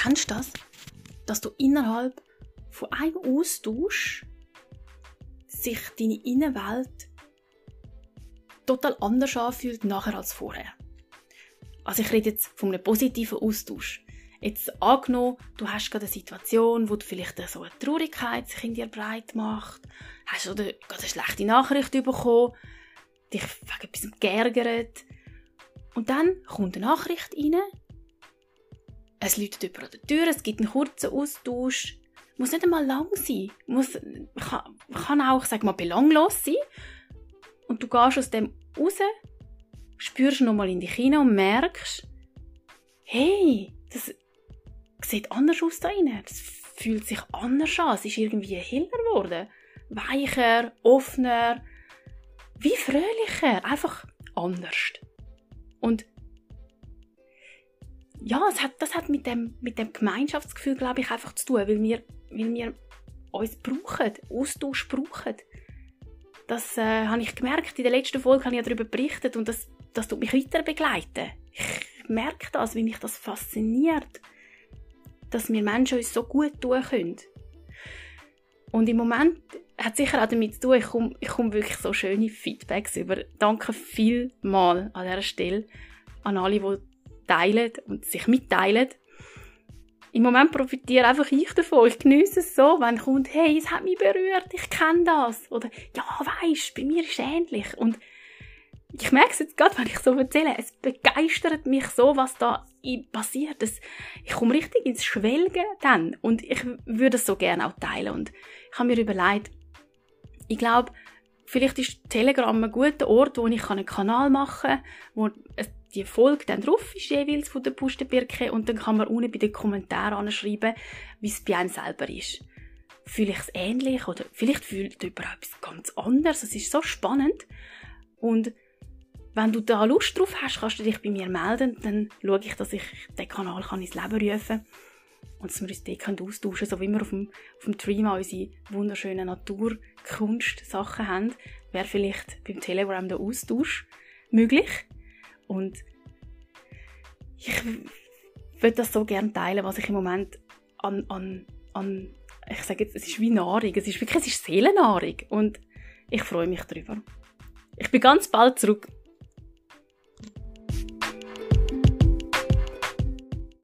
Kennst du das? Dass du innerhalb von einem Austausch sich deine Innenwelt total anders anfühlt nachher als vorher. Also ich rede jetzt von einem positiven Austausch. Jetzt angenommen, du hast gerade eine Situation, wo du vielleicht so eine Traurigkeit sich in dir breit macht, hast oder gerade eine schlechte Nachricht bekommen, dich wegen etwas geärgert. Und dann kommt eine Nachricht rein, es läutet jemand an der Tür, es gibt einen kurzen Austausch, muss nicht einmal lang sein, muss, kann, kann auch, sag mal, belanglos sein. Und du gehst aus dem raus, spürst nochmal in dich hinein und merkst, hey, das sieht anders aus da rein. Das fühlt sich anders an. Es ist irgendwie heller geworden. Weicher, offener, wie fröhlicher. Einfach anders. Und ja, es hat, das hat mit dem, mit dem Gemeinschaftsgefühl, glaube ich, einfach zu tun, weil wir, weil wir uns brauchen, Austausch brauchen. Das äh, habe ich gemerkt. In der letzten Folge habe ich darüber berichtet und das, das tut mich weiter begleiten. Ich merke das, wie mich das fasziniert dass wir Menschen uns so gut tun können. Und im Moment hat sicher auch damit zu tun, ich komme, ich komme wirklich so schöne Feedbacks über. Danke vielmal an dieser Stelle an alle, die teilen und sich mitteilen. Im Moment profitiere einfach ich davon. Ich genieße es so, wenn kommt, hey, es hat mich berührt, ich kenne das. Oder, ja, weisst, bei mir ist es ähnlich. Und ich merke es jetzt gerade, wenn ich so erzähle, es begeistert mich so, was da passiert. Es, ich komme richtig ins Schwelgen dann und ich würde es so gerne auch teilen. Und ich habe mir überlegt, ich glaube, vielleicht ist Telegram ein guter Ort, wo ich einen Kanal machen kann, wo die Folge dann drauf ist, jeweils von der Pustenbirke, und dann kann man unten bei den Kommentaren anschreiben, wie es bei einem selber ist. Fühle ich es ähnlich oder vielleicht fühlt jemand etwas ganz anderes. Es ist so spannend. Und wenn du da Lust drauf hast, kannst du dich bei mir melden. Dann schaue ich, dass ich den Kanal kann ins Leben rufen kann. Und dass wir uns dort austauschen können. So wie wir auf dem, auf dem Dream unsere wunderschönen Naturkunst-Sachen haben, wäre vielleicht beim Telegram der Austausch möglich. Und ich würde das so gerne teilen, was ich im Moment an, an, an ich sage jetzt, es ist wie Nahrung. Es ist wirklich, es ist Seelennahrung. Und ich freue mich darüber. Ich bin ganz bald zurück